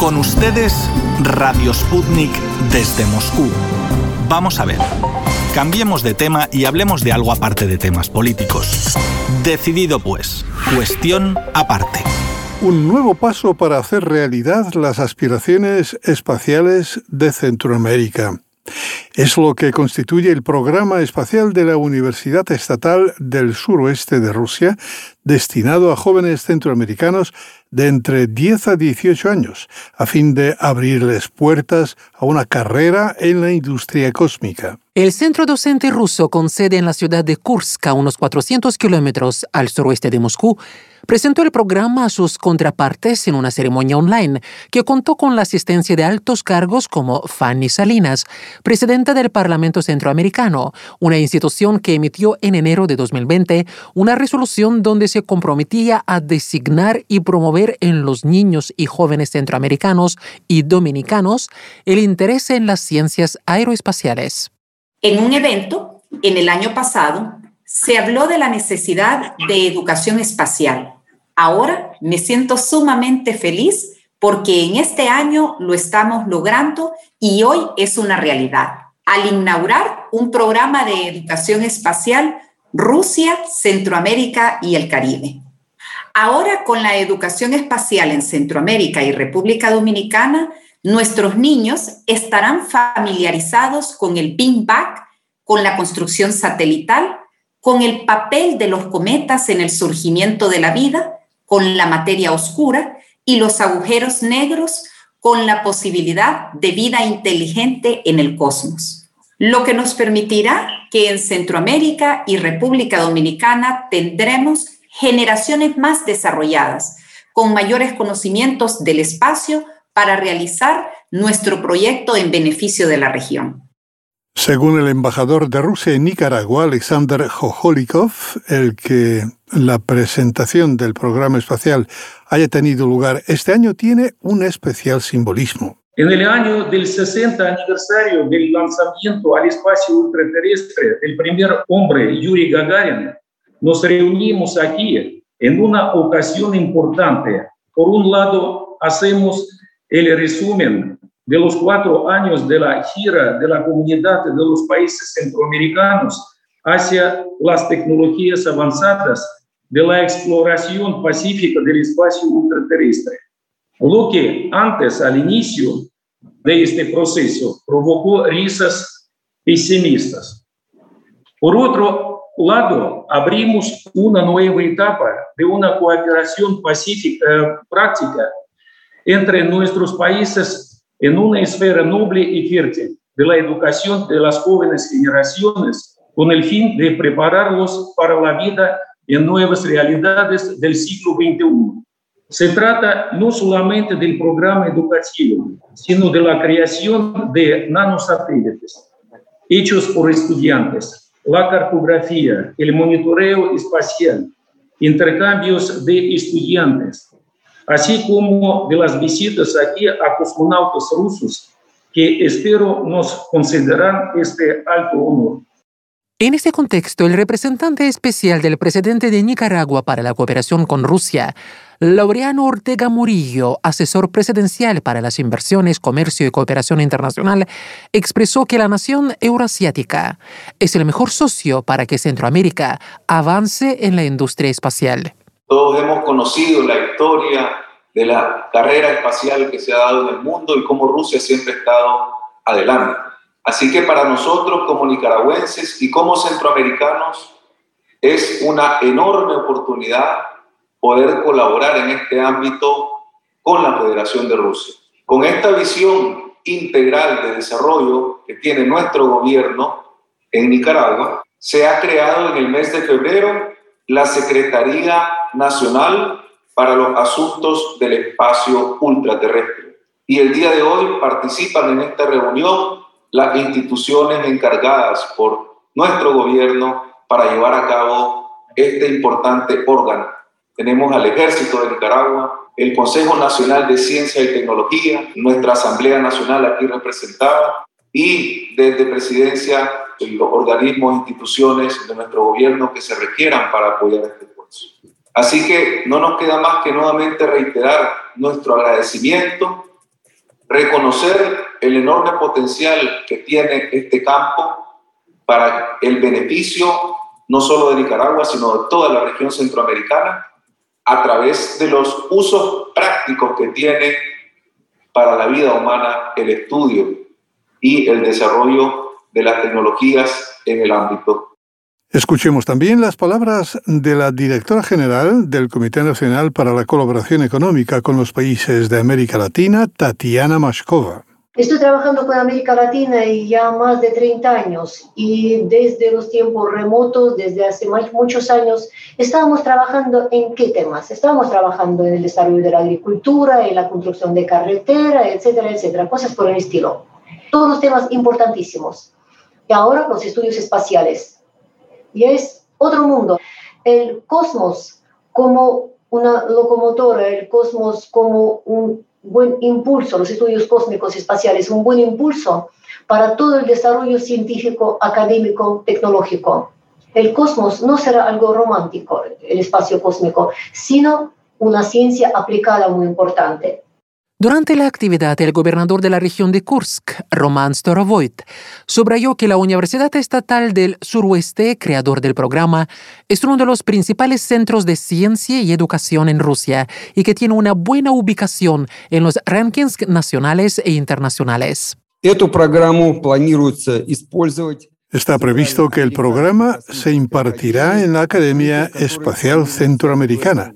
Con ustedes, Radio Sputnik desde Moscú. Vamos a ver. Cambiemos de tema y hablemos de algo aparte de temas políticos. Decidido pues. Cuestión aparte. Un nuevo paso para hacer realidad las aspiraciones espaciales de Centroamérica. Es lo que constituye el programa espacial de la Universidad Estatal del Suroeste de Rusia, destinado a jóvenes centroamericanos de entre 10 a 18 años, a fin de abrirles puertas a una carrera en la industria cósmica. El centro docente ruso, con sede en la ciudad de Kursk, a unos 400 kilómetros al suroeste de Moscú, presentó el programa a sus contrapartes en una ceremonia online que contó con la asistencia de altos cargos como Fanny Salinas, presidenta del Parlamento Centroamericano, una institución que emitió en enero de 2020 una resolución donde se comprometía a designar y promover en los niños y jóvenes centroamericanos y dominicanos el interés en las ciencias aeroespaciales. En un evento, en el año pasado, se habló de la necesidad de educación espacial. Ahora me siento sumamente feliz porque en este año lo estamos logrando y hoy es una realidad. Al inaugurar un programa de educación espacial Rusia, Centroamérica y el Caribe. Ahora con la educación espacial en Centroamérica y República Dominicana, nuestros niños estarán familiarizados con el Big Bang, con la construcción satelital con el papel de los cometas en el surgimiento de la vida, con la materia oscura y los agujeros negros, con la posibilidad de vida inteligente en el cosmos. Lo que nos permitirá que en Centroamérica y República Dominicana tendremos generaciones más desarrolladas, con mayores conocimientos del espacio para realizar nuestro proyecto en beneficio de la región. Según el embajador de Rusia en Nicaragua, Alexander Jojolikov, el que la presentación del programa espacial haya tenido lugar este año tiene un especial simbolismo. En el año del 60 aniversario del lanzamiento al espacio ultraterrestre del primer hombre, Yuri Gagarin, nos reunimos aquí en una ocasión importante. Por un lado, hacemos el resumen de los cuatro años de la gira de la comunidad de los países centroamericanos hacia las tecnologías avanzadas de la exploración pacífica del espacio ultraterrestre. Lo que antes, al inicio de este proceso, provocó risas pesimistas. Por otro lado, abrimos una nueva etapa de una cooperación pacífica práctica entre nuestros países en una esfera noble y fértil de la educación de las jóvenes generaciones con el fin de prepararlos para la vida en nuevas realidades del siglo XXI. Se trata no solamente del programa educativo, sino de la creación de nanosatélites hechos por estudiantes, la cartografía, el monitoreo espacial, intercambios de estudiantes, así como de las visitas aquí a cosmonautas rusos que espero nos concederán este alto honor. En este contexto, el representante especial del presidente de Nicaragua para la cooperación con Rusia, Laureano Ortega Murillo, asesor presidencial para las inversiones, comercio y cooperación internacional, expresó que la nación euroasiática es el mejor socio para que Centroamérica avance en la industria espacial. Todos hemos conocido la historia de la carrera espacial que se ha dado en el mundo y cómo Rusia siempre ha estado adelante. Así que para nosotros como nicaragüenses y como centroamericanos es una enorme oportunidad poder colaborar en este ámbito con la Federación de Rusia. Con esta visión integral de desarrollo que tiene nuestro gobierno en Nicaragua, se ha creado en el mes de febrero la Secretaría Nacional para los Asuntos del Espacio Ultraterrestre. Y el día de hoy participan en esta reunión las instituciones encargadas por nuestro gobierno para llevar a cabo este importante órgano. Tenemos al Ejército de Nicaragua, el Consejo Nacional de Ciencia y Tecnología, nuestra Asamblea Nacional aquí representada y desde Presidencia los organismos instituciones de nuestro gobierno que se requieran para apoyar este esfuerzo. Así que no nos queda más que nuevamente reiterar nuestro agradecimiento reconocer el enorme potencial que tiene este campo para el beneficio no solo de Nicaragua, sino de toda la región centroamericana, a través de los usos prácticos que tiene para la vida humana el estudio y el desarrollo de las tecnologías en el ámbito Escuchemos también las palabras de la directora general del Comité Nacional para la Colaboración Económica con los Países de América Latina, Tatiana Mashkova. Estoy trabajando con América Latina ya más de 30 años y desde los tiempos remotos, desde hace muchos años, estábamos trabajando en qué temas? Estábamos trabajando en el desarrollo de la agricultura, en la construcción de carretera, etcétera, etcétera, cosas por el estilo. Todos los temas importantísimos. Y ahora los estudios espaciales y es otro mundo. El cosmos como una locomotora, el cosmos como un buen impulso, los estudios cósmicos espaciales, un buen impulso para todo el desarrollo científico, académico, tecnológico. El cosmos no será algo romántico, el espacio cósmico, sino una ciencia aplicada muy importante. Durante la actividad, el gobernador de la región de Kursk, Roman Storovoit, subrayó que la Universidad Estatal del Suroeste, creador del programa, es uno de los principales centros de ciencia y educación en Rusia y que tiene una buena ubicación en los rankings nacionales e internacionales. Está previsto que el programa se impartirá en la Academia Espacial Centroamericana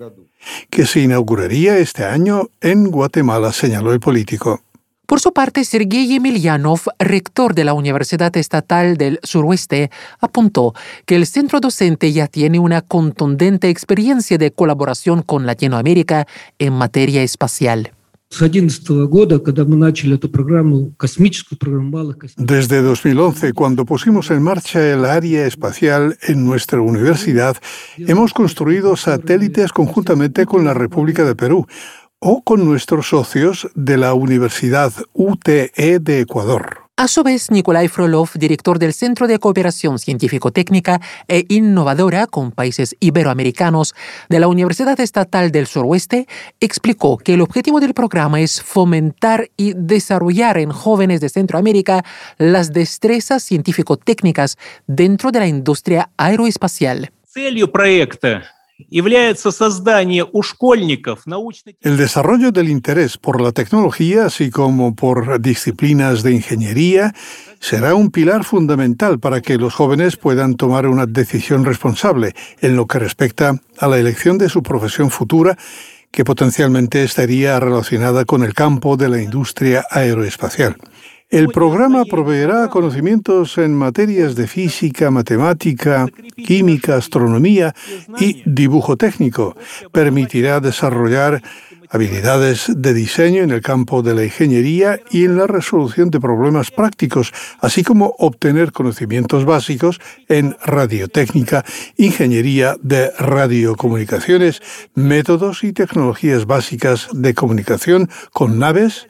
que se inauguraría este año en Guatemala, señaló el político. Por su parte, Sergei Emelianov, rector de la Universidad Estatal del Suroeste, apuntó que el centro docente ya tiene una contundente experiencia de colaboración con Latinoamérica en materia espacial. Desde 2011, cuando pusimos en marcha el área espacial en nuestra universidad, hemos construido satélites conjuntamente con la República de Perú o con nuestros socios de la Universidad UTE de Ecuador. A su vez, Nikolai Frolov, director del Centro de Cooperación Científico-Técnica e Innovadora con Países Iberoamericanos de la Universidad Estatal del Suroeste, explicó que el objetivo del programa es fomentar y desarrollar en jóvenes de Centroamérica las destrezas científico-técnicas dentro de la industria aeroespacial. El desarrollo del interés por la tecnología, así como por disciplinas de ingeniería, será un pilar fundamental para que los jóvenes puedan tomar una decisión responsable en lo que respecta a la elección de su profesión futura que potencialmente estaría relacionada con el campo de la industria aeroespacial. El programa proveerá conocimientos en materias de física, matemática, química, astronomía y dibujo técnico. Permitirá desarrollar habilidades de diseño en el campo de la ingeniería y en la resolución de problemas prácticos, así como obtener conocimientos básicos en radiotécnica, ingeniería de radiocomunicaciones, métodos y tecnologías básicas de comunicación con naves,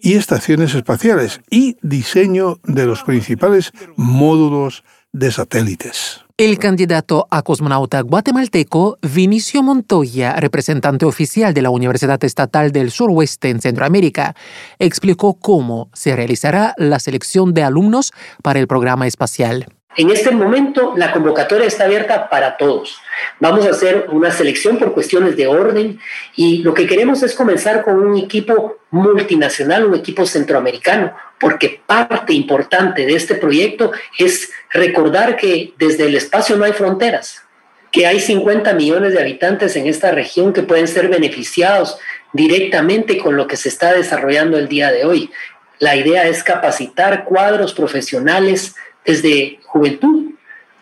y estaciones espaciales y diseño de los principales módulos de satélites. El candidato a cosmonauta guatemalteco Vinicio Montoya, representante oficial de la Universidad Estatal del Suroeste en Centroamérica, explicó cómo se realizará la selección de alumnos para el programa espacial. En este momento la convocatoria está abierta para todos. Vamos a hacer una selección por cuestiones de orden y lo que queremos es comenzar con un equipo multinacional, un equipo centroamericano, porque parte importante de este proyecto es recordar que desde el espacio no hay fronteras, que hay 50 millones de habitantes en esta región que pueden ser beneficiados directamente con lo que se está desarrollando el día de hoy. La idea es capacitar cuadros profesionales desde juventud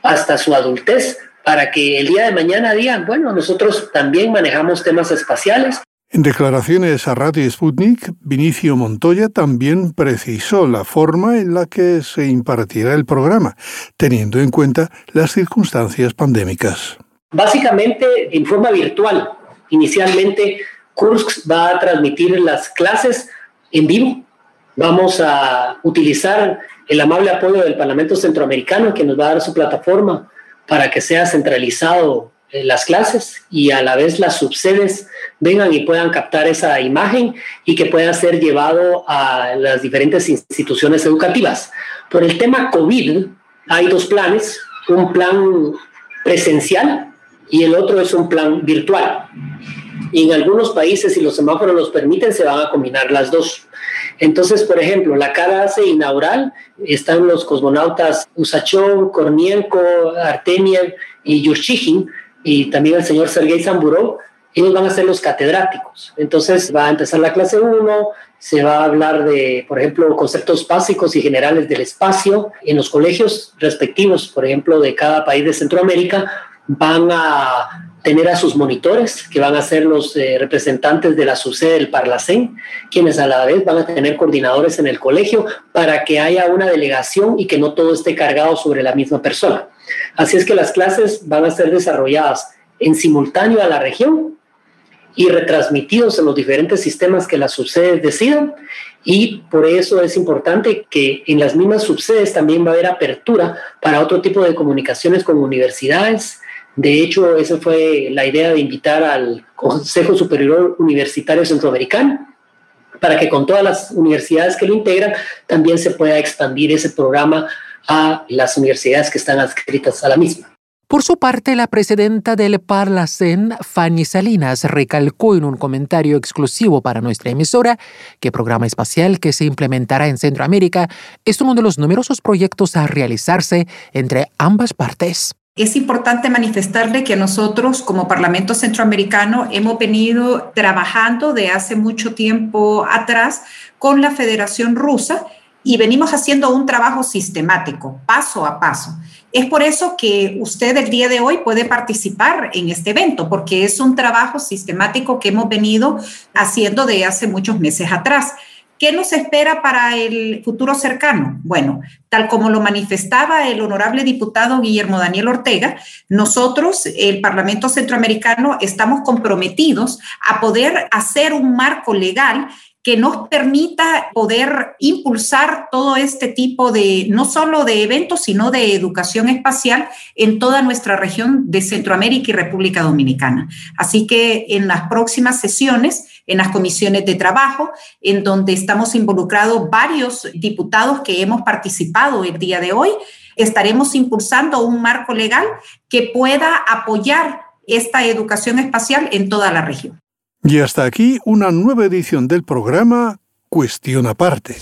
hasta su adultez, para que el día de mañana digan, bueno, nosotros también manejamos temas espaciales. En declaraciones a Radio Sputnik, Vinicio Montoya también precisó la forma en la que se impartirá el programa, teniendo en cuenta las circunstancias pandémicas. Básicamente en forma virtual. Inicialmente, Kursk va a transmitir las clases en vivo. Vamos a utilizar el amable apoyo del Parlamento Centroamericano que nos va a dar su plataforma para que sea centralizado eh, las clases y a la vez las subsedes vengan y puedan captar esa imagen y que pueda ser llevado a las diferentes instituciones educativas. Por el tema COVID hay dos planes, un plan presencial y el otro es un plan virtual. Y en algunos países, si los semáforos los permiten, se van a combinar las dos. Entonces, por ejemplo, la cara inaugural están los cosmonautas Usachov, Kornienko, Artemiev y Yurchigin, y también el señor Sergei Zamburov, ellos van a ser los catedráticos. Entonces va a empezar la clase 1, se va a hablar de, por ejemplo, conceptos básicos y generales del espacio. En los colegios respectivos, por ejemplo, de cada país de Centroamérica, van a tener a sus monitores, que van a ser los eh, representantes de la subsede del Parlacén, quienes a la vez van a tener coordinadores en el colegio para que haya una delegación y que no todo esté cargado sobre la misma persona. Así es que las clases van a ser desarrolladas en simultáneo a la región y retransmitidos en los diferentes sistemas que las subsedes decidan y por eso es importante que en las mismas subsedes también va a haber apertura para otro tipo de comunicaciones con universidades, de hecho, esa fue la idea de invitar al Consejo Superior Universitario Centroamericano para que con todas las universidades que lo integran también se pueda expandir ese programa a las universidades que están adscritas a la misma. Por su parte, la presidenta del Parlacen, Fanny Salinas, recalcó en un comentario exclusivo para nuestra emisora que el programa espacial que se implementará en Centroamérica es uno de los numerosos proyectos a realizarse entre ambas partes. Es importante manifestarle que nosotros como Parlamento Centroamericano hemos venido trabajando de hace mucho tiempo atrás con la Federación Rusa y venimos haciendo un trabajo sistemático, paso a paso. Es por eso que usted el día de hoy puede participar en este evento, porque es un trabajo sistemático que hemos venido haciendo de hace muchos meses atrás. ¿Qué nos espera para el futuro cercano? Bueno, tal como lo manifestaba el honorable diputado Guillermo Daniel Ortega, nosotros, el Parlamento Centroamericano, estamos comprometidos a poder hacer un marco legal que nos permita poder impulsar todo este tipo de, no solo de eventos, sino de educación espacial en toda nuestra región de Centroamérica y República Dominicana. Así que en las próximas sesiones, en las comisiones de trabajo, en donde estamos involucrados varios diputados que hemos participado el día de hoy, estaremos impulsando un marco legal que pueda apoyar esta educación espacial en toda la región. Y hasta aquí una nueva edición del programa Cuestión aparte.